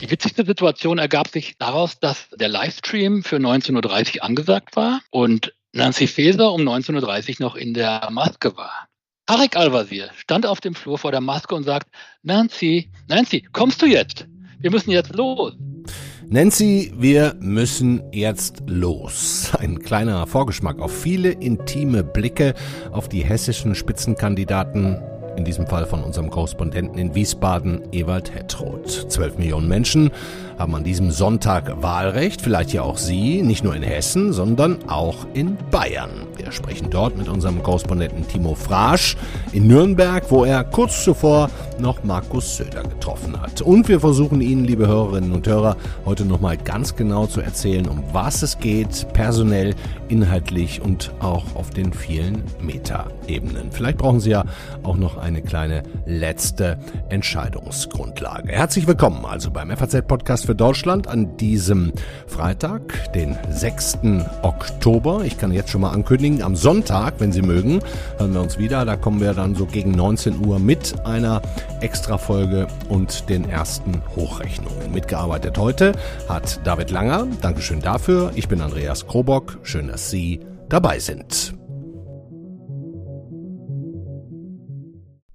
Die witzigste Situation ergab sich daraus, dass der Livestream für 19.30 Uhr angesagt war und Nancy Faeser um 19.30 Uhr noch in der Maske war. Tarek Al-Wazir stand auf dem Flur vor der Maske und sagt, Nancy, Nancy, kommst du jetzt? Wir müssen jetzt los. Nancy, wir müssen jetzt los. Ein kleiner Vorgeschmack auf viele intime Blicke auf die hessischen Spitzenkandidaten in diesem Fall von unserem Korrespondenten in Wiesbaden, Ewald Hettroth. Zwölf Millionen Menschen haben an diesem Sonntag Wahlrecht, vielleicht ja auch Sie, nicht nur in Hessen, sondern auch in Bayern. Wir sprechen dort mit unserem Korrespondenten Timo Frasch in Nürnberg, wo er kurz zuvor noch Markus Söder getroffen hat. Und wir versuchen Ihnen, liebe Hörerinnen und Hörer, heute nochmal ganz genau zu erzählen, um was es geht, personell, inhaltlich und auch auf den vielen Metaebenen. Vielleicht brauchen Sie ja auch noch eine kleine letzte Entscheidungsgrundlage. Herzlich willkommen also beim FAZ-Podcast für Deutschland an diesem Freitag, den 6. Oktober. Ich kann jetzt schon mal ankündigen, am Sonntag, wenn Sie mögen, hören wir uns wieder. Da kommen wir dann so gegen 19 Uhr mit einer Extra-Folge und den ersten Hochrechnungen. Mitgearbeitet heute hat David Langer. Dankeschön dafür. Ich bin Andreas Krobock. Schön, dass Sie dabei sind.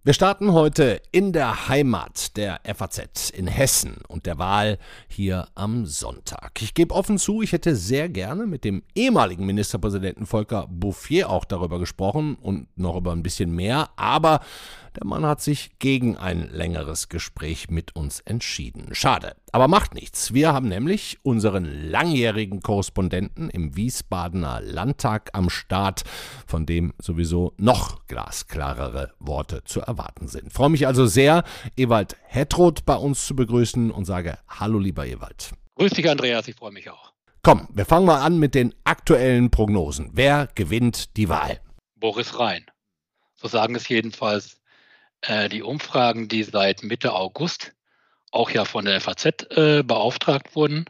Wir starten heute in der Heimat der FAZ in Hessen und der Wahl hier am Sonntag. Ich gebe offen zu, ich hätte sehr gerne mit dem ehemaligen Ministerpräsidenten Volker Bouffier auch darüber gesprochen und noch über ein bisschen mehr, aber der Mann hat sich gegen ein längeres Gespräch mit uns entschieden. Schade, aber macht nichts. Wir haben nämlich unseren langjährigen Korrespondenten im Wiesbadener Landtag am Start, von dem sowieso noch glasklarere Worte zu erwarten sind. freue mich also sehr, Ewald Hettroth bei uns zu begrüßen und sage Hallo, lieber Ewald. Grüß dich, Andreas, ich freue mich auch. Komm, wir fangen mal an mit den aktuellen Prognosen. Wer gewinnt die Wahl? Boris Rhein. So sagen es jedenfalls äh, die Umfragen, die seit Mitte August auch ja von der FAZ äh, beauftragt wurden,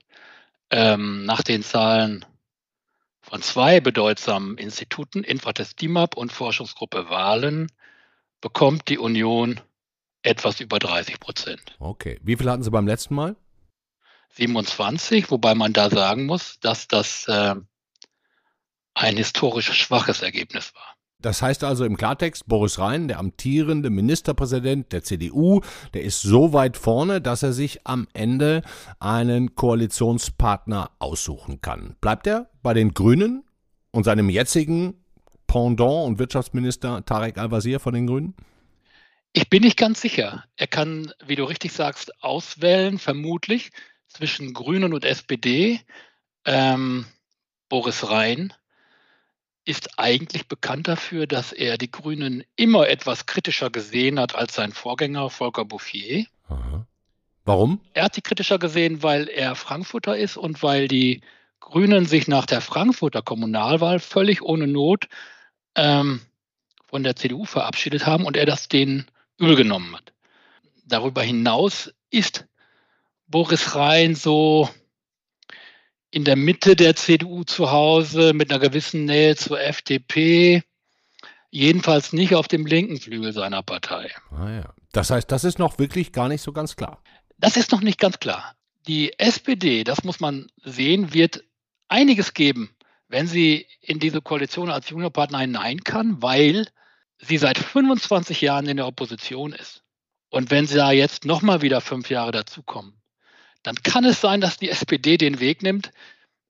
ähm, nach den Zahlen von zwei bedeutsamen Instituten, Infratest DIMAP und Forschungsgruppe Wahlen, bekommt die Union etwas über 30 Prozent. Okay. Wie viel hatten Sie beim letzten Mal? 27, wobei man da sagen muss, dass das äh, ein historisch schwaches Ergebnis war. Das heißt also im Klartext, Boris Rhein, der amtierende Ministerpräsident der CDU, der ist so weit vorne, dass er sich am Ende einen Koalitionspartner aussuchen kann. Bleibt er bei den Grünen und seinem jetzigen Pendant und Wirtschaftsminister Tarek Al-Wazir von den Grünen? Ich bin nicht ganz sicher. Er kann, wie du richtig sagst, auswählen, vermutlich zwischen Grünen und SPD. Ähm, Boris Rhein ist eigentlich bekannt dafür, dass er die Grünen immer etwas kritischer gesehen hat als sein Vorgänger Volker Bouffier. Aha. Warum? Er hat sie kritischer gesehen, weil er Frankfurter ist und weil die Grünen sich nach der Frankfurter Kommunalwahl völlig ohne Not ähm, von der CDU verabschiedet haben und er das denen übel genommen hat. Darüber hinaus ist Boris Rhein so in der Mitte der CDU zu Hause mit einer gewissen Nähe zur FDP, jedenfalls nicht auf dem linken Flügel seiner Partei. Ah ja. Das heißt, das ist noch wirklich gar nicht so ganz klar. Das ist noch nicht ganz klar. Die SPD, das muss man sehen, wird einiges geben, wenn sie in diese Koalition als Juniorpartner hinein kann, weil sie seit 25 Jahren in der Opposition ist. Und wenn sie da jetzt nochmal wieder fünf Jahre dazukommen, dann kann es sein, dass die SPD den Weg nimmt,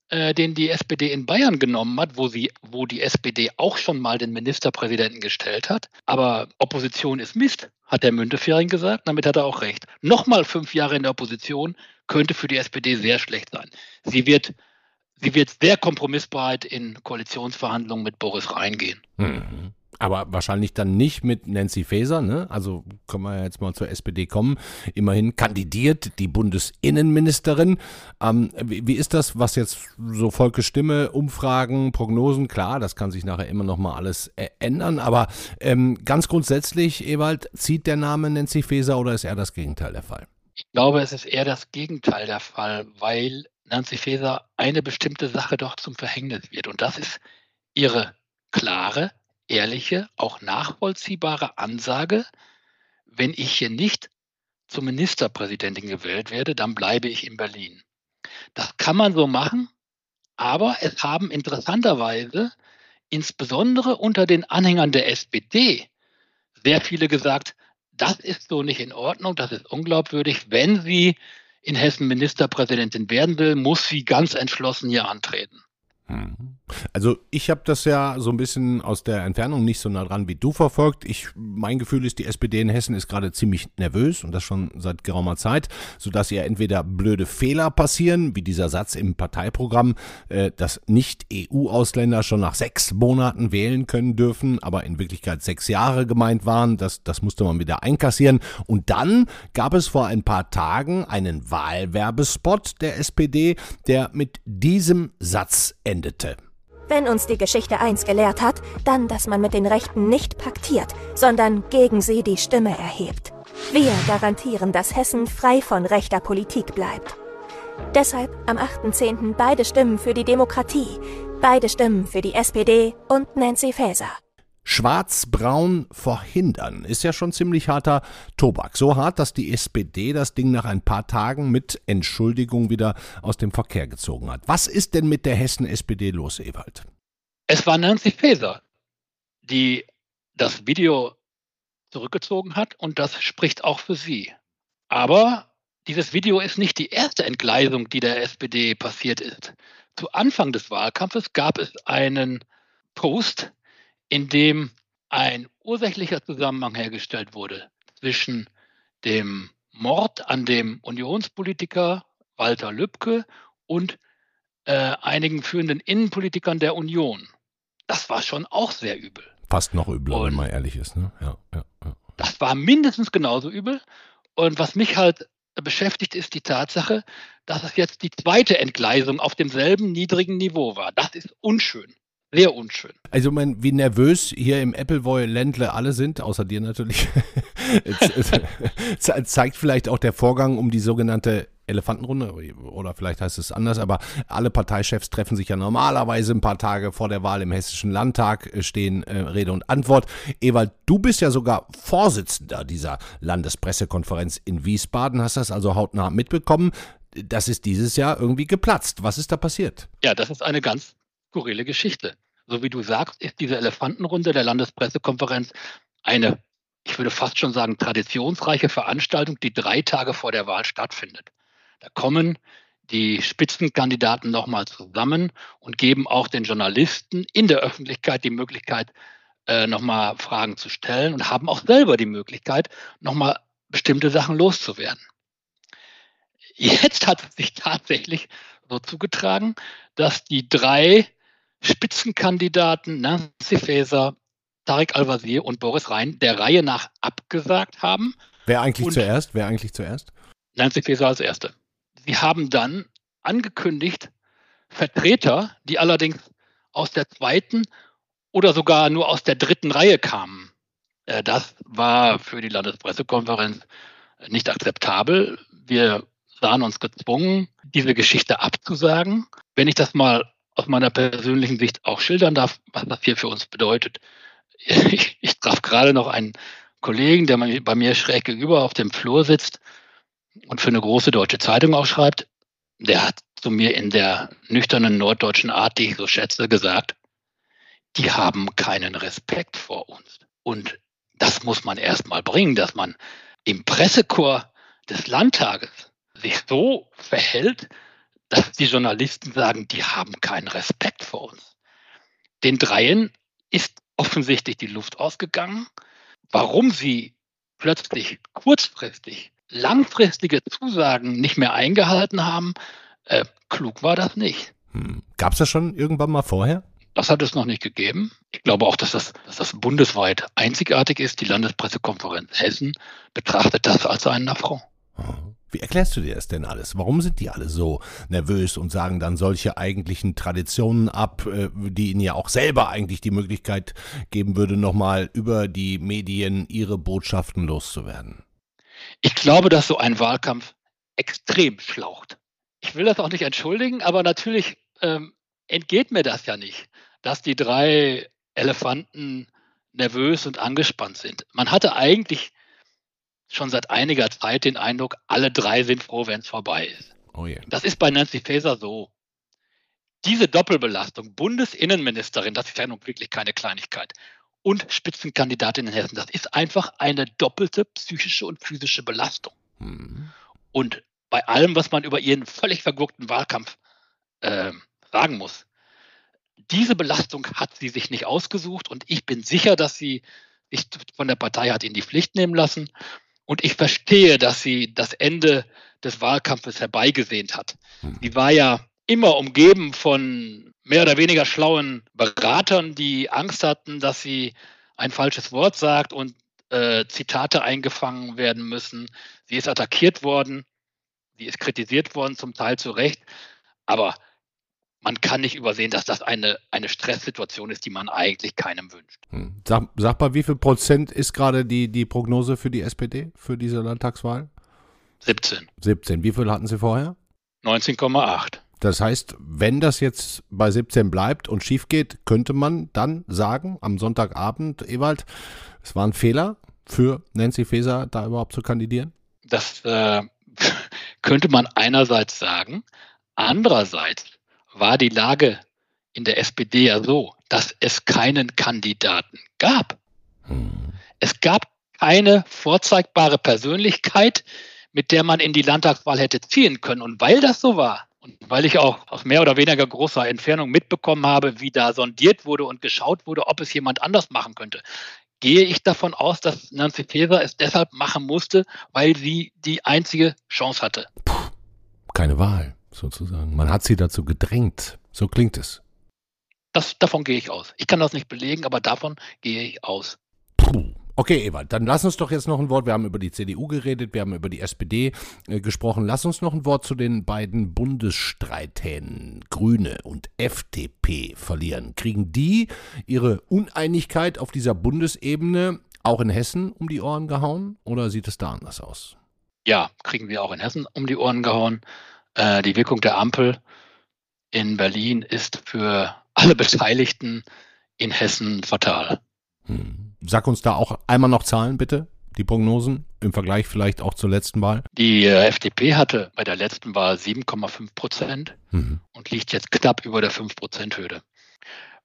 äh, den die SPD in Bayern genommen hat, wo, sie, wo die SPD auch schon mal den Ministerpräsidenten gestellt hat. Aber Opposition ist Mist, hat der Müntefering gesagt. Damit hat er auch recht. Nochmal fünf Jahre in der Opposition könnte für die SPD sehr schlecht sein. Sie wird, sie wird sehr kompromissbereit in Koalitionsverhandlungen mit Boris reingehen. Mhm. Aber wahrscheinlich dann nicht mit Nancy Faeser, ne? Also können wir jetzt mal zur SPD kommen. Immerhin kandidiert die Bundesinnenministerin. Ähm, wie, wie, ist das, was jetzt so Volkes Stimme, Umfragen, Prognosen, klar, das kann sich nachher immer noch mal alles äh, ändern. Aber ähm, ganz grundsätzlich, Ewald, zieht der Name Nancy Faeser oder ist eher das Gegenteil der Fall? Ich glaube, es ist eher das Gegenteil der Fall, weil Nancy Faeser eine bestimmte Sache doch zum Verhängnis wird. Und das ist ihre klare ehrliche, auch nachvollziehbare Ansage, wenn ich hier nicht zur Ministerpräsidentin gewählt werde, dann bleibe ich in Berlin. Das kann man so machen, aber es haben interessanterweise insbesondere unter den Anhängern der SPD sehr viele gesagt, das ist so nicht in Ordnung, das ist unglaubwürdig. Wenn sie in Hessen Ministerpräsidentin werden will, muss sie ganz entschlossen hier antreten. Mhm. Also ich habe das ja so ein bisschen aus der Entfernung nicht so nah dran wie du verfolgt. Ich, mein Gefühl ist, die SPD in Hessen ist gerade ziemlich nervös und das schon seit geraumer Zeit, sodass ihr entweder blöde Fehler passieren, wie dieser Satz im Parteiprogramm, äh, dass nicht EU-Ausländer schon nach sechs Monaten wählen können dürfen, aber in Wirklichkeit sechs Jahre gemeint waren. Das, das musste man wieder einkassieren. Und dann gab es vor ein paar Tagen einen Wahlwerbespot der SPD, der mit diesem Satz endete. Wenn uns die Geschichte eins gelehrt hat, dann, dass man mit den Rechten nicht paktiert, sondern gegen sie die Stimme erhebt. Wir garantieren, dass Hessen frei von rechter Politik bleibt. Deshalb am 8.10. beide Stimmen für die Demokratie, beide Stimmen für die SPD und Nancy Faeser. Schwarz-Braun verhindern ist ja schon ziemlich harter Tobak. So hart, dass die SPD das Ding nach ein paar Tagen mit Entschuldigung wieder aus dem Verkehr gezogen hat. Was ist denn mit der Hessen-SPD los, Ewald? Es war Nancy Faeser, die das Video zurückgezogen hat und das spricht auch für sie. Aber dieses Video ist nicht die erste Entgleisung, die der SPD passiert ist. Zu Anfang des Wahlkampfes gab es einen Post, in dem ein ursächlicher Zusammenhang hergestellt wurde zwischen dem Mord an dem Unionspolitiker Walter Lübcke und äh, einigen führenden Innenpolitikern der Union. Das war schon auch sehr übel. Fast noch übler, wenn man ehrlich ist. Ne? Ja, ja, ja. Das war mindestens genauso übel. Und was mich halt beschäftigt, ist die Tatsache, dass es jetzt die zweite Entgleisung auf demselben niedrigen Niveau war. Das ist unschön. Sehr unschön. Also, mein, wie nervös hier im Appleboy-Ländle alle sind, außer dir natürlich, zeigt vielleicht auch der Vorgang um die sogenannte Elefantenrunde oder vielleicht heißt es anders, aber alle Parteichefs treffen sich ja normalerweise ein paar Tage vor der Wahl im Hessischen Landtag, äh, stehen äh, Rede und Antwort. Ewald, du bist ja sogar Vorsitzender dieser Landespressekonferenz in Wiesbaden, hast das also hautnah mitbekommen. Das ist dieses Jahr irgendwie geplatzt. Was ist da passiert? Ja, das ist eine ganz skurrile Geschichte. So wie du sagst, ist diese Elefantenrunde der Landespressekonferenz eine, ich würde fast schon sagen, traditionsreiche Veranstaltung, die drei Tage vor der Wahl stattfindet. Da kommen die Spitzenkandidaten nochmal zusammen und geben auch den Journalisten in der Öffentlichkeit die Möglichkeit, äh, nochmal Fragen zu stellen und haben auch selber die Möglichkeit, nochmal bestimmte Sachen loszuwerden. Jetzt hat es sich tatsächlich so zugetragen, dass die drei Spitzenkandidaten Nancy Faeser, Tarek Al-Wazir und Boris Rhein der Reihe nach abgesagt haben. Wer eigentlich und zuerst? Wer eigentlich zuerst? Nancy Faeser als Erste. Sie haben dann angekündigt, Vertreter, die allerdings aus der zweiten oder sogar nur aus der dritten Reihe kamen. Äh, das war für die Landespressekonferenz nicht akzeptabel. Wir sahen uns gezwungen, diese Geschichte abzusagen. Wenn ich das mal aus meiner persönlichen Sicht auch schildern darf, was das hier für uns bedeutet. Ich, ich traf gerade noch einen Kollegen, der bei mir schräg gegenüber auf dem Flur sitzt und für eine große deutsche Zeitung auch schreibt. Der hat zu mir in der nüchternen norddeutschen Art, die ich so schätze, gesagt, die haben keinen Respekt vor uns. Und das muss man erst mal bringen, dass man im Pressekorps des Landtages sich so verhält, dass die Journalisten sagen, die haben keinen Respekt vor uns. Den Dreien ist offensichtlich die Luft ausgegangen. Warum sie plötzlich kurzfristig langfristige Zusagen nicht mehr eingehalten haben, äh, klug war das nicht. Hm. Gab es das schon irgendwann mal vorher? Das hat es noch nicht gegeben. Ich glaube auch, dass das, dass das bundesweit einzigartig ist. Die Landespressekonferenz Hessen betrachtet das als einen Affront. Wie erklärst du dir das denn alles? Warum sind die alle so nervös und sagen dann solche eigentlichen Traditionen ab, äh, die ihnen ja auch selber eigentlich die Möglichkeit geben würde, nochmal über die Medien ihre Botschaften loszuwerden? Ich glaube, dass so ein Wahlkampf extrem schlaucht. Ich will das auch nicht entschuldigen, aber natürlich ähm, entgeht mir das ja nicht, dass die drei Elefanten nervös und angespannt sind. Man hatte eigentlich schon seit einiger Zeit den Eindruck, alle drei sind froh, wenn es vorbei ist. Oh yeah. Das ist bei Nancy Faeser so. Diese Doppelbelastung, Bundesinnenministerin, das ist ja nun wirklich keine Kleinigkeit, und Spitzenkandidatin in Hessen, das ist einfach eine doppelte psychische und physische Belastung. Mhm. Und bei allem, was man über ihren völlig vergurkten Wahlkampf äh, sagen muss, diese Belastung hat sie sich nicht ausgesucht und ich bin sicher, dass sie sich von der Partei hat in die Pflicht nehmen lassen. Und ich verstehe, dass sie das Ende des Wahlkampfes herbeigesehnt hat. Sie war ja immer umgeben von mehr oder weniger schlauen Beratern, die Angst hatten, dass sie ein falsches Wort sagt und äh, Zitate eingefangen werden müssen. Sie ist attackiert worden, sie ist kritisiert worden, zum Teil zu Recht. Aber man kann nicht übersehen, dass das eine, eine Stresssituation ist, die man eigentlich keinem wünscht. Hm. Sag, sag mal, wie viel Prozent ist gerade die, die Prognose für die SPD, für diese Landtagswahl? 17. 17. Wie viel hatten Sie vorher? 19,8. Das heißt, wenn das jetzt bei 17 bleibt und schief geht, könnte man dann sagen, am Sonntagabend, Ewald, es war ein Fehler für Nancy Faeser, da überhaupt zu kandidieren? Das äh, könnte man einerseits sagen. Andererseits war die Lage in der SPD ja so, dass es keinen Kandidaten gab. Hm. Es gab keine vorzeigbare Persönlichkeit, mit der man in die Landtagswahl hätte ziehen können. Und weil das so war, und weil ich auch aus mehr oder weniger großer Entfernung mitbekommen habe, wie da sondiert wurde und geschaut wurde, ob es jemand anders machen könnte, gehe ich davon aus, dass Nancy Faeser es deshalb machen musste, weil sie die einzige Chance hatte. Puh, keine Wahl, sozusagen. Man hat sie dazu gedrängt. So klingt es. Das, davon gehe ich aus. Ich kann das nicht belegen, aber davon gehe ich aus. Puh. Okay, Ewald, dann lass uns doch jetzt noch ein Wort. Wir haben über die CDU geredet, wir haben über die SPD äh, gesprochen. Lass uns noch ein Wort zu den beiden Bundesstreithähnen Grüne und FDP verlieren. Kriegen die ihre Uneinigkeit auf dieser Bundesebene auch in Hessen um die Ohren gehauen oder sieht es da anders aus? Ja, kriegen wir auch in Hessen um die Ohren gehauen. Äh, die Wirkung der Ampel in Berlin ist für alle Beteiligten in Hessen fatal. Hm. Sag uns da auch einmal noch Zahlen, bitte. Die Prognosen im Vergleich vielleicht auch zur letzten Wahl? Die äh, FDP hatte bei der letzten Wahl 7,5 Prozent mhm. und liegt jetzt knapp über der 5-Prozent-Hürde.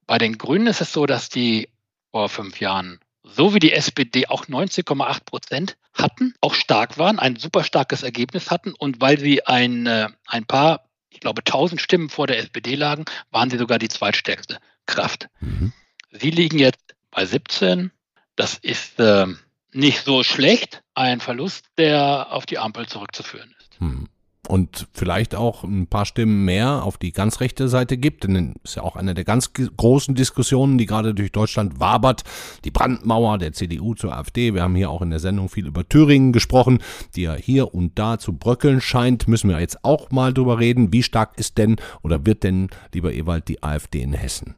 Bei den Grünen ist es so, dass die vor fünf Jahren so wie die SPD auch 19,8 Prozent hatten, auch stark waren, ein super starkes Ergebnis hatten und weil sie ein, äh, ein paar, ich glaube 1000 Stimmen vor der SPD lagen, waren sie sogar die zweitstärkste Kraft. Mhm. Sie liegen jetzt bei 17 das ist äh, nicht so schlecht, ein Verlust, der auf die Ampel zurückzuführen ist. Hm. Und vielleicht auch ein paar Stimmen mehr auf die ganz rechte Seite gibt, denn ist ja auch eine der ganz großen Diskussionen, die gerade durch Deutschland wabert. Die Brandmauer der CDU zur AfD. Wir haben hier auch in der Sendung viel über Thüringen gesprochen, die ja hier und da zu bröckeln scheint. Müssen wir jetzt auch mal drüber reden. Wie stark ist denn oder wird denn, lieber Ewald, die AfD in Hessen?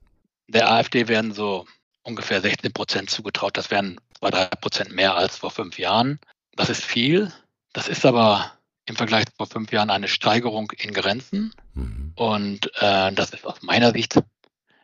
Der AfD werden so ungefähr 16 Prozent zugetraut. Das wären zwei, drei Prozent mehr als vor fünf Jahren. Das ist viel. Das ist aber im Vergleich zu vor fünf Jahren eine Steigerung in Grenzen. Mhm. Und äh, das ist aus meiner Sicht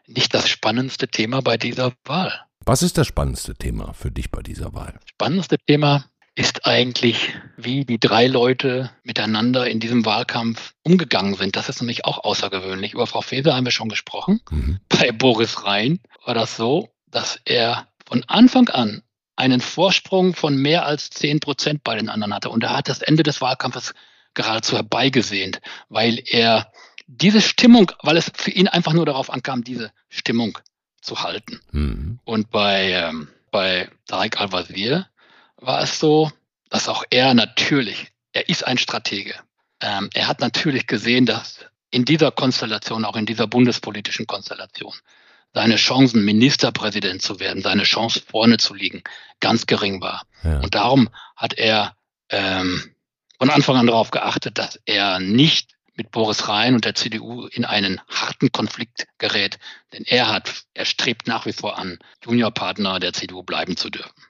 nicht das spannendste Thema bei dieser Wahl. Was ist das spannendste Thema für dich bei dieser Wahl? Spannendste Thema ist eigentlich, wie die drei Leute miteinander in diesem Wahlkampf umgegangen sind. Das ist nämlich auch außergewöhnlich. Über Frau Faeser haben wir schon gesprochen. Mhm. Bei Boris Rhein war das so, dass er von Anfang an einen Vorsprung von mehr als 10 Prozent bei den anderen hatte. Und er hat das Ende des Wahlkampfes geradezu herbeigesehnt, weil er diese Stimmung, weil es für ihn einfach nur darauf ankam, diese Stimmung zu halten. Mhm. Und bei, ähm, bei Tarek Al-Wazir war es so, dass auch er natürlich, er ist ein Stratege. Ähm, er hat natürlich gesehen, dass in dieser Konstellation, auch in dieser bundespolitischen Konstellation, seine Chancen, Ministerpräsident zu werden, seine Chance vorne zu liegen, ganz gering war. Ja. Und darum hat er ähm, von Anfang an darauf geachtet, dass er nicht mit Boris Rhein und der CDU in einen harten Konflikt gerät. Denn er hat, er strebt nach wie vor an, Juniorpartner der CDU bleiben zu dürfen.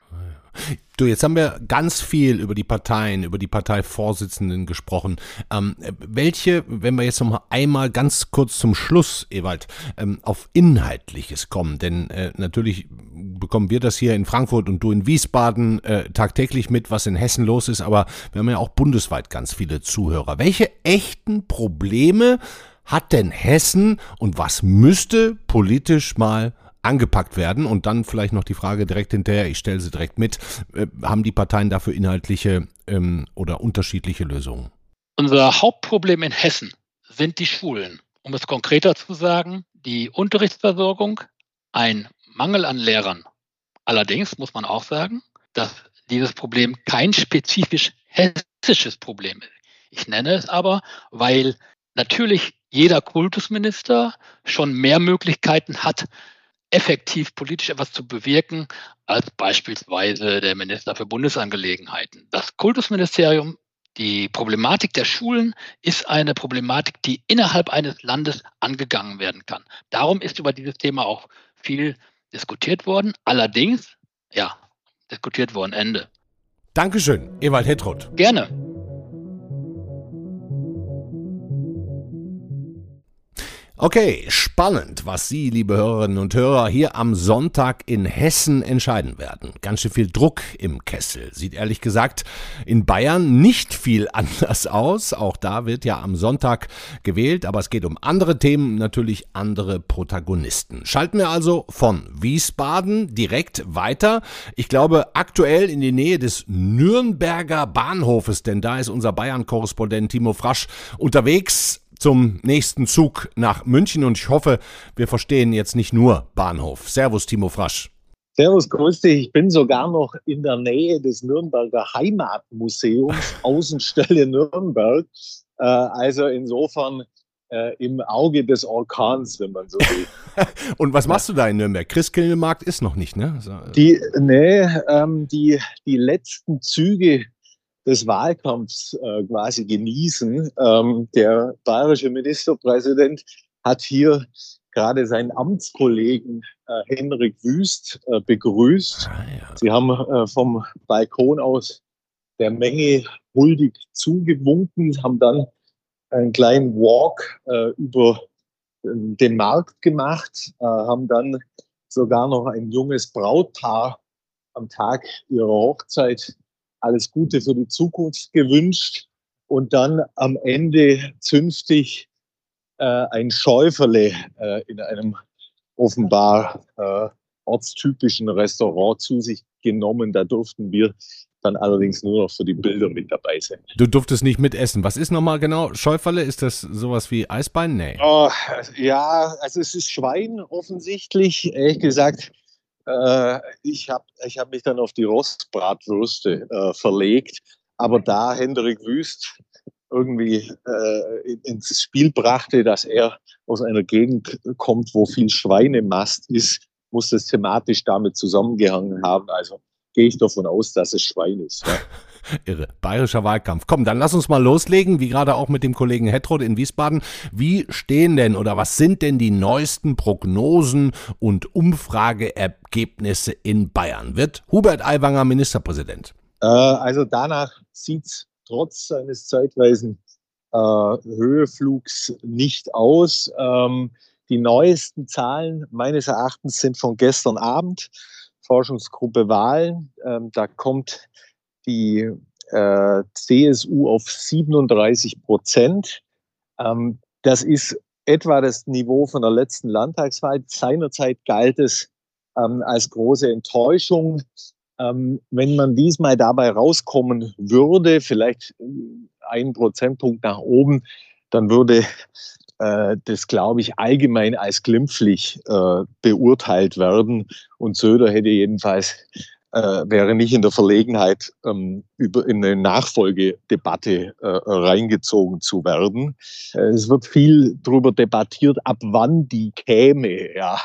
Du, jetzt haben wir ganz viel über die Parteien, über die Parteivorsitzenden gesprochen. Ähm, welche, wenn wir jetzt noch mal einmal ganz kurz zum Schluss, Ewald, ähm, auf Inhaltliches kommen, denn äh, natürlich bekommen wir das hier in Frankfurt und du in Wiesbaden äh, tagtäglich mit, was in Hessen los ist, aber wir haben ja auch bundesweit ganz viele Zuhörer. Welche echten Probleme hat denn Hessen und was müsste politisch mal angepackt werden? Und dann vielleicht noch die Frage direkt hinterher, ich stelle sie direkt mit, äh, haben die Parteien dafür inhaltliche ähm, oder unterschiedliche Lösungen? Unser Hauptproblem in Hessen sind die Schulen. Um es konkreter zu sagen, die Unterrichtsversorgung, ein Mangel an Lehrern. Allerdings muss man auch sagen, dass dieses Problem kein spezifisch hessisches Problem ist. Ich nenne es aber, weil natürlich jeder Kultusminister schon mehr Möglichkeiten hat, effektiv politisch etwas zu bewirken, als beispielsweise der Minister für Bundesangelegenheiten. Das Kultusministerium, die Problematik der Schulen ist eine Problematik, die innerhalb eines Landes angegangen werden kann. Darum ist über dieses Thema auch viel diskutiert worden. Allerdings, ja, diskutiert worden. Ende. Dankeschön, Ewald Hedroth. Gerne. Okay, spannend, was Sie, liebe Hörerinnen und Hörer, hier am Sonntag in Hessen entscheiden werden. Ganz schön viel Druck im Kessel. Sieht ehrlich gesagt in Bayern nicht viel anders aus. Auch da wird ja am Sonntag gewählt, aber es geht um andere Themen, natürlich andere Protagonisten. Schalten wir also von Wiesbaden direkt weiter. Ich glaube aktuell in die Nähe des Nürnberger Bahnhofes, denn da ist unser Bayern-Korrespondent Timo Frasch unterwegs zum nächsten Zug nach München und ich hoffe, wir verstehen jetzt nicht nur Bahnhof. Servus, Timo Frasch. Servus, grüß dich. Ich bin sogar noch in der Nähe des Nürnberger Heimatmuseums, Außenstelle Nürnberg. Äh, also insofern äh, im Auge des Orkans, wenn man so will. Und was machst du da in Nürnberg? Christkindlmarkt ist noch nicht, ne? So, äh. die, nee, ähm, die, die letzten Züge des Wahlkampfs äh, quasi genießen. Ähm, der bayerische Ministerpräsident hat hier gerade seinen Amtskollegen äh, Henrik Wüst äh, begrüßt. Ah, ja. Sie haben äh, vom Balkon aus der Menge huldig zugewunken, haben dann einen kleinen Walk äh, über äh, den Markt gemacht, äh, haben dann sogar noch ein junges Brautpaar am Tag ihrer Hochzeit alles Gute für die Zukunft gewünscht und dann am Ende zünftig äh, ein Schäuferle äh, in einem offenbar äh, ortstypischen Restaurant zu sich genommen. Da durften wir dann allerdings nur noch für die Bilder mit dabei sein. Du durftest nicht mitessen. Was ist nochmal genau Schäuferle? Ist das sowas wie Eisbein? Nee. Oh, ja, also es ist Schwein offensichtlich. Ehrlich gesagt, äh, ich habe ich hab mich dann auf die Rostbratwürste äh, verlegt. Aber da Hendrik Wüst irgendwie äh, ins Spiel brachte, dass er aus einer Gegend kommt, wo viel Schweinemast ist, muss das thematisch damit zusammengehangen haben. Also gehe ich davon aus, dass es Schwein ist. Ja. Irre. Bayerischer Wahlkampf. Komm, dann lass uns mal loslegen, wie gerade auch mit dem Kollegen Hetrod in Wiesbaden. Wie stehen denn oder was sind denn die neuesten Prognosen und Umfrageergebnisse in Bayern? Wird Hubert Aiwanger Ministerpräsident? Äh, also danach sieht es trotz seines zeitweisen äh, Höheflugs nicht aus. Ähm, die neuesten Zahlen meines Erachtens sind von gestern Abend. Forschungsgruppe Wahlen. Ähm, da kommt die äh, CSU auf 37 Prozent. Ähm, das ist etwa das Niveau von der letzten Landtagswahl. Seinerzeit galt es ähm, als große Enttäuschung. Ähm, wenn man diesmal dabei rauskommen würde, vielleicht einen Prozentpunkt nach oben, dann würde äh, das, glaube ich, allgemein als glimpflich äh, beurteilt werden. Und Söder hätte jedenfalls äh, wäre nicht in der Verlegenheit, ähm, über in eine Nachfolgedebatte äh, reingezogen zu werden. Äh, es wird viel darüber debattiert, ab wann die käme. Ja.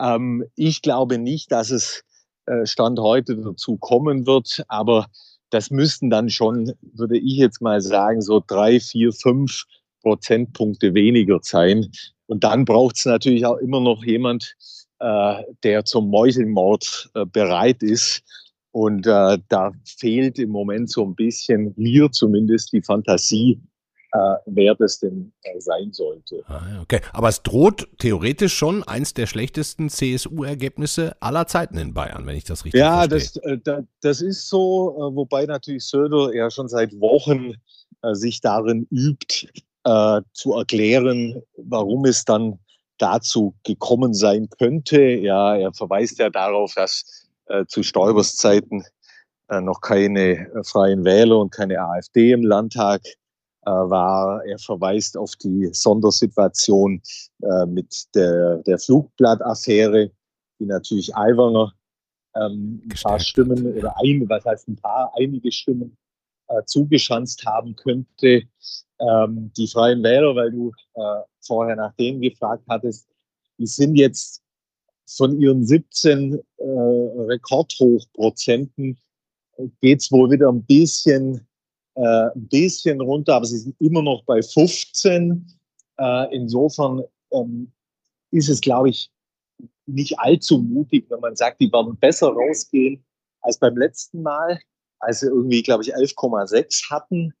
Ähm, ich glaube nicht, dass es äh, Stand heute dazu kommen wird, aber das müssten dann schon, würde ich jetzt mal sagen, so drei, vier, fünf Prozentpunkte weniger sein. Und dann braucht es natürlich auch immer noch jemand, der zum Mäuselmord äh, bereit ist. Und äh, da fehlt im Moment so ein bisschen, mir zumindest, die Fantasie, äh, wer das denn äh, sein sollte. Ah, okay, aber es droht theoretisch schon eins der schlechtesten CSU-Ergebnisse aller Zeiten in Bayern, wenn ich das richtig ja, verstehe. Ja, das, äh, das ist so, äh, wobei natürlich Söder ja schon seit Wochen äh, sich darin übt, äh, zu erklären, warum es dann dazu gekommen sein könnte. Ja, er verweist ja darauf, dass äh, zu Stoibers Zeiten äh, noch keine äh, freien Wähler und keine AfD im Landtag äh, war. Er verweist auf die Sondersituation äh, mit der, der Flugblattaffäre, die natürlich Aiwanger ähm, ein paar Stimmen oder ein, was heißt ein paar, einige Stimmen äh, zugeschanzt haben könnte. Ähm, die Freien Wähler, weil du äh, vorher nach denen gefragt hattest, die sind jetzt von ihren 17 äh, Rekordhochprozenten geht es wohl wieder ein bisschen, äh, ein bisschen runter, aber sie sind immer noch bei 15. Äh, insofern ähm, ist es, glaube ich, nicht allzu mutig, wenn man sagt, die werden besser rausgehen als beim letzten Mal, als sie irgendwie, glaube ich, 11,6 hatten.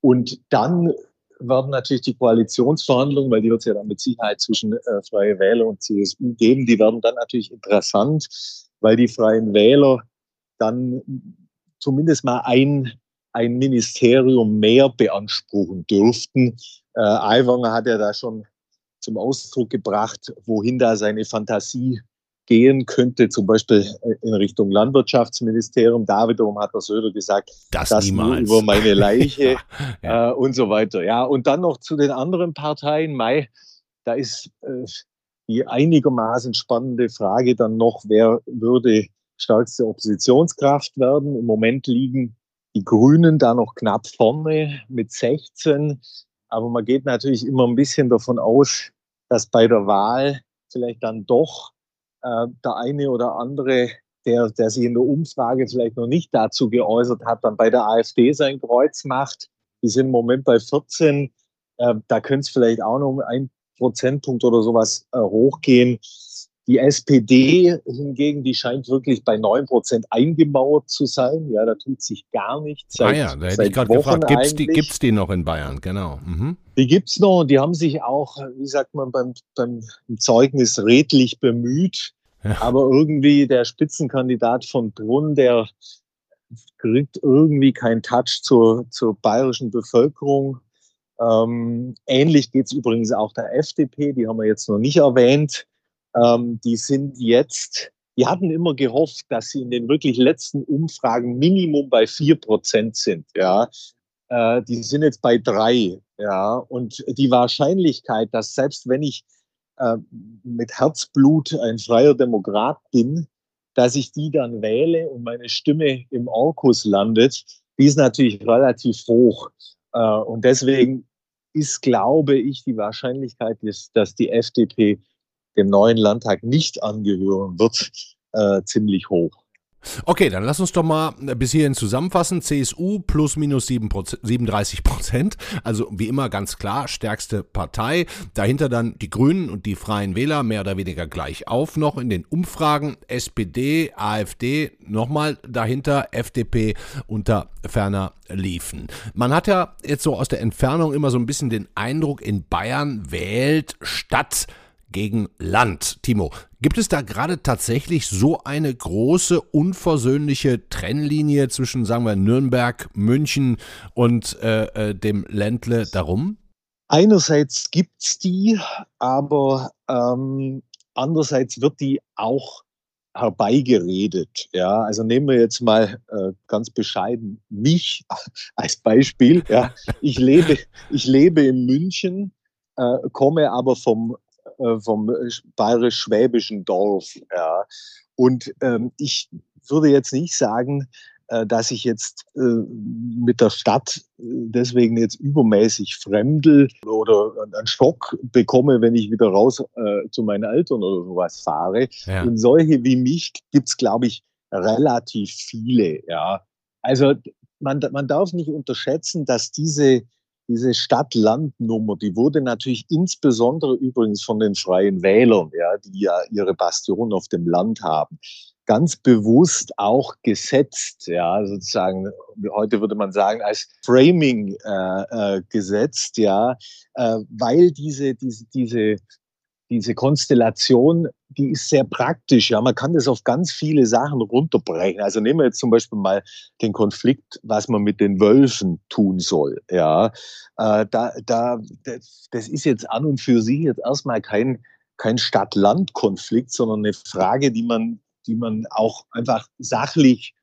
Und dann werden natürlich die Koalitionsverhandlungen, weil die wird es ja dann mit Sicherheit zwischen äh, Freie Wähler und CSU geben, die werden dann natürlich interessant, weil die Freien Wähler dann zumindest mal ein, ein Ministerium mehr beanspruchen dürften. Äh, Aiwanger hat ja da schon zum Ausdruck gebracht, wohin da seine Fantasie gehen könnte, zum Beispiel äh, in Richtung Landwirtschaftsministerium. Da wiederum hat der Söder gesagt, das, das nur über meine Leiche ja, ja. Äh, und so weiter. Ja, und dann noch zu den anderen Parteien. Mai, da ist äh, die einigermaßen spannende Frage dann noch, wer würde stärkste Oppositionskraft werden. Im Moment liegen die Grünen da noch knapp vorne mit 16. Aber man geht natürlich immer ein bisschen davon aus, dass bei der Wahl vielleicht dann doch äh, der eine oder andere, der, der sich in der Umfrage vielleicht noch nicht dazu geäußert hat, dann bei der AfD sein Kreuz macht. Die sind im Moment bei 14. Äh, da könnte es vielleicht auch noch um ein Prozentpunkt oder sowas äh, hochgehen. Die SPD hingegen, die scheint wirklich bei 9 Prozent eingemauert zu sein. Ja, da tut sich gar nichts. Seit, ah ja, da hätte ich gerade gefragt, gibt es die, gibt's die noch in Bayern? Genau. Mhm. Die gibt es noch und die haben sich auch, wie sagt man, beim, beim Zeugnis redlich bemüht. Ja. Aber irgendwie der Spitzenkandidat von Brunn, der kriegt irgendwie keinen Touch zur, zur bayerischen Bevölkerung. Ähm, ähnlich geht es übrigens auch der FDP, die haben wir jetzt noch nicht erwähnt. Ähm, die sind jetzt, die hatten immer gehofft, dass sie in den wirklich letzten Umfragen Minimum bei vier Prozent sind. Ja, äh, die sind jetzt bei drei. Ja, und die Wahrscheinlichkeit, dass selbst wenn ich äh, mit Herzblut ein freier Demokrat bin, dass ich die dann wähle und meine Stimme im Orkus landet, die ist natürlich relativ hoch. Äh, und deswegen ist, glaube ich, die Wahrscheinlichkeit, dass die FDP dem neuen Landtag nicht angehören wird, äh, ziemlich hoch. Okay, dann lass uns doch mal bis hierhin zusammenfassen. CSU plus minus 37 Prozent. Also wie immer ganz klar, stärkste Partei. Dahinter dann die Grünen und die Freien Wähler mehr oder weniger gleich auf noch in den Umfragen. SPD, AfD, nochmal dahinter FDP unter ferner liefen. Man hat ja jetzt so aus der Entfernung immer so ein bisschen den Eindruck, in Bayern wählt statt gegen Land. Timo, gibt es da gerade tatsächlich so eine große, unversöhnliche Trennlinie zwischen, sagen wir, Nürnberg, München und äh, äh dem Ländle darum? Einerseits gibt es die, aber ähm, andererseits wird die auch herbeigeredet. Ja, also nehmen wir jetzt mal äh, ganz bescheiden mich als Beispiel. Ja, ich lebe, ich lebe in München, äh, komme aber vom äh, vom bayerisch-schwäbischen Dorf. Ja. Und ähm, ich würde jetzt nicht sagen, äh, dass ich jetzt äh, mit der Stadt äh, deswegen jetzt übermäßig fremdel oder einen Stock bekomme, wenn ich wieder raus äh, zu meinen Eltern oder sowas fahre. Ja. Und solche wie mich gibt's glaube ich, relativ viele. Ja. Also man, man darf nicht unterschätzen, dass diese diese Stadt-Land-Nummer, die wurde natürlich insbesondere übrigens von den Freien Wählern, ja, die ja ihre Bastion auf dem Land haben, ganz bewusst auch gesetzt, ja, sozusagen, heute würde man sagen, als Framing äh, äh, gesetzt, ja, äh, weil diese, diese, diese, diese Konstellation, die ist sehr praktisch, ja, man kann das auf ganz viele Sachen runterbrechen. Also nehmen wir jetzt zum Beispiel mal den Konflikt, was man mit den Wölfen tun soll, ja, äh, da, da, das, das ist jetzt an und für sich jetzt erstmal kein kein Stadt-Land-Konflikt, sondern eine Frage, die man die man auch einfach sachlich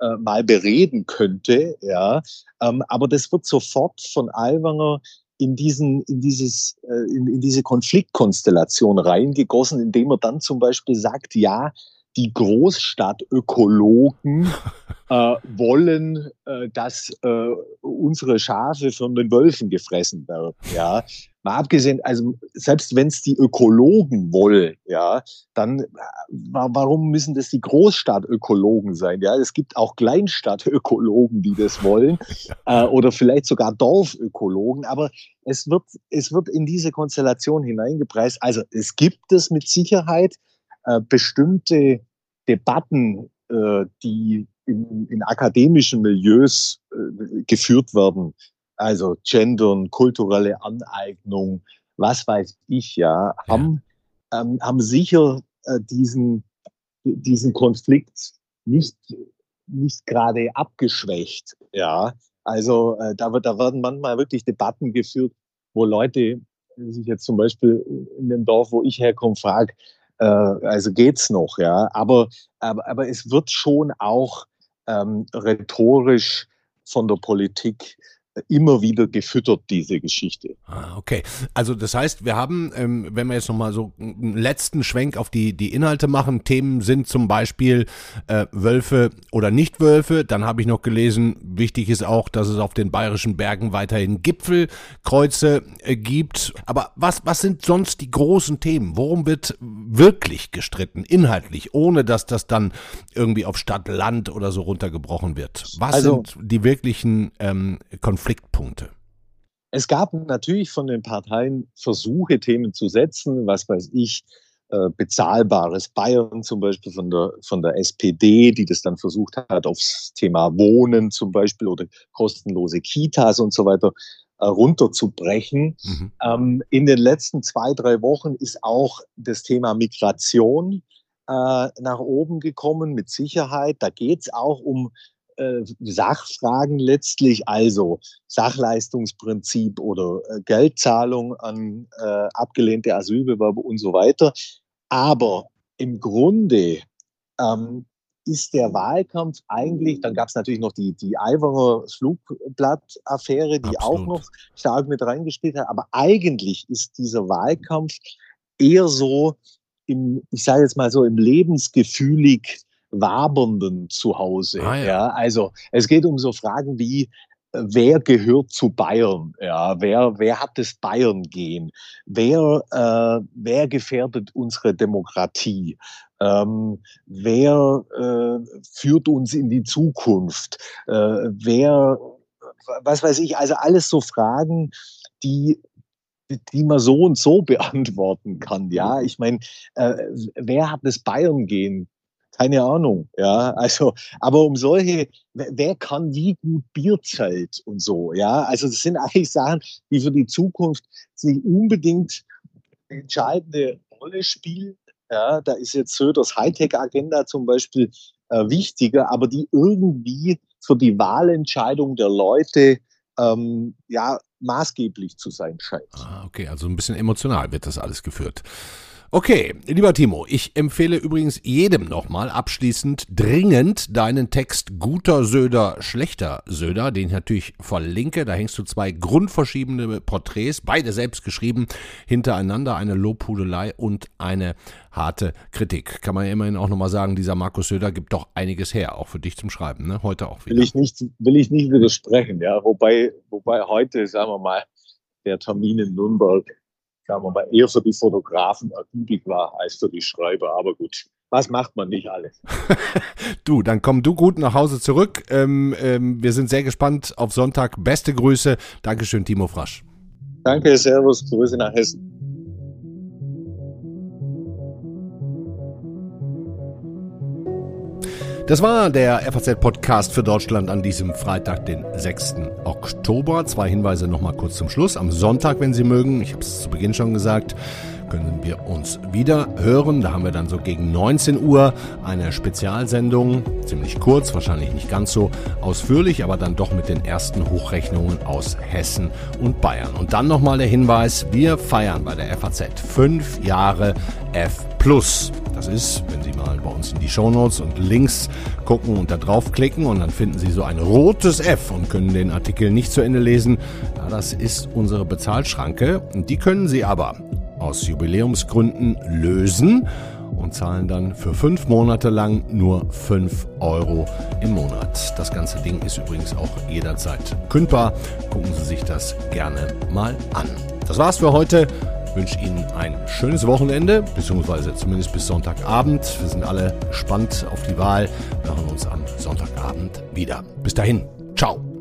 äh, mal bereden könnte. Ja, ähm, aber das wird sofort von Alwanger in diesen, in dieses, äh, in, in diese Konfliktkonstellation reingegossen, indem er dann zum Beispiel sagt, ja, die Großstadtökologen äh, wollen, äh, dass äh, unsere Schafe von den Wölfen gefressen werden. Ja, mal abgesehen, also selbst wenn es die Ökologen wollen, ja, dann äh, warum müssen das die Großstadtökologen sein? Ja, es gibt auch Kleinstadtökologen, die das wollen, äh, oder vielleicht sogar Dorfökologen, aber es wird, es wird in diese Konstellation hineingepreist. Also es gibt es mit Sicherheit äh, bestimmte Debatten, äh, die in, in akademischen Milieus äh, geführt werden, also Gendern, kulturelle Aneignung, was weiß ich ja, haben. Ähm, haben sicher äh, diesen, diesen Konflikt nicht, nicht gerade abgeschwächt. Ja, also äh, da, wird, da werden manchmal wirklich Debatten geführt, wo Leute sich jetzt zum Beispiel in dem Dorf, wo ich herkomme, fragen, äh, also geht's noch, ja. Aber, aber, aber es wird schon auch ähm, rhetorisch von der Politik immer wieder gefüttert, diese Geschichte. Ah, okay. Also das heißt, wir haben, ähm, wenn wir jetzt nochmal so einen letzten Schwenk auf die, die Inhalte machen, Themen sind zum Beispiel äh, Wölfe oder Nicht-Wölfe. Dann habe ich noch gelesen, wichtig ist auch, dass es auf den bayerischen Bergen weiterhin Gipfelkreuze äh, gibt. Aber was, was sind sonst die großen Themen? Worum wird wirklich gestritten, inhaltlich, ohne dass das dann irgendwie auf Stadt, Land oder so runtergebrochen wird? Was also, sind die wirklichen ähm, Konflikte? Konfliktpunkte? Es gab natürlich von den Parteien Versuche, Themen zu setzen, was weiß ich, äh, bezahlbares Bayern zum Beispiel von der, von der SPD, die das dann versucht hat, aufs Thema Wohnen zum Beispiel oder kostenlose Kitas und so weiter äh, runterzubrechen. Mhm. Ähm, in den letzten zwei, drei Wochen ist auch das Thema Migration äh, nach oben gekommen, mit Sicherheit. Da geht es auch um äh, Sachfragen letztlich, also Sachleistungsprinzip oder äh, Geldzahlung an äh, abgelehnte Asylbewerber und so weiter. Aber im Grunde ähm, ist der Wahlkampf eigentlich, dann gab es natürlich noch die, die Aiwanger Flugblatt-Affäre, die Absolut. auch noch stark mit reingespielt hat, aber eigentlich ist dieser Wahlkampf eher so im, ich sage jetzt mal so, im lebensgefühlig wabernden Zuhause. Ah, ja. ja. Also es geht um so Fragen wie, äh, wer gehört zu Bayern? Ja, wer, wer hat das Bayern gehen? Wer, äh, wer gefährdet unsere Demokratie? Ähm, wer äh, führt uns in die Zukunft? Äh, wer, was weiß ich, also alles so Fragen, die die man so und so beantworten kann. Ja, ich meine, äh, wer hat das Bayern gehen? Keine Ahnung, ja, also, aber um solche, wer kann wie gut Bierzelt und so, ja, also das sind eigentlich Sachen, die für die Zukunft nicht unbedingt eine entscheidende Rolle spielen, ja, da ist jetzt Söders Hightech-Agenda zum Beispiel äh, wichtiger, aber die irgendwie für die Wahlentscheidung der Leute ähm, ja maßgeblich zu sein scheint. Ah, okay, also ein bisschen emotional wird das alles geführt. Okay, lieber Timo, ich empfehle übrigens jedem nochmal abschließend dringend deinen Text Guter Söder, schlechter Söder, den ich natürlich verlinke. Da hängst du zwei grundverschiebene Porträts, beide selbst geschrieben, hintereinander, eine Lobhudelei und eine harte Kritik. Kann man ja immerhin auch nochmal sagen, dieser Markus Söder gibt doch einiges her, auch für dich zum Schreiben, ne? Heute auch wieder. Will ich nicht, will ich nicht widersprechen, ja. Wobei, wobei heute, sagen wir mal, der Termin in Nürnberg sagen wir mal, eher für die Fotografen ergiebig war als für die Schreiber. Aber gut, was macht man nicht alles? du, dann komm du gut nach Hause zurück. Ähm, ähm, wir sind sehr gespannt auf Sonntag. Beste Grüße. Dankeschön, Timo Frasch. Danke, Servus, Grüße nach Hessen. Das war der FAZ-Podcast für Deutschland an diesem Freitag, den 6. Oktober. Zwei Hinweise nochmal kurz zum Schluss. Am Sonntag, wenn Sie mögen, ich habe es zu Beginn schon gesagt, können wir uns wieder hören. Da haben wir dann so gegen 19 Uhr eine Spezialsendung, ziemlich kurz, wahrscheinlich nicht ganz so ausführlich, aber dann doch mit den ersten Hochrechnungen aus Hessen und Bayern. Und dann nochmal der Hinweis, wir feiern bei der FAZ fünf Jahre F+. Das ist, wenn Sie mal bei uns in die Shownotes und Links gucken und da draufklicken und dann finden Sie so ein rotes F und können den Artikel nicht zu Ende lesen. Ja, das ist unsere Bezahlschranke und die können Sie aber aus Jubiläumsgründen lösen und zahlen dann für fünf Monate lang nur fünf Euro im Monat. Das ganze Ding ist übrigens auch jederzeit kündbar. Gucken Sie sich das gerne mal an. Das war's für heute. Ich wünsche Ihnen ein schönes Wochenende, beziehungsweise zumindest bis Sonntagabend. Wir sind alle gespannt auf die Wahl. Wir hören uns am Sonntagabend wieder. Bis dahin. Ciao.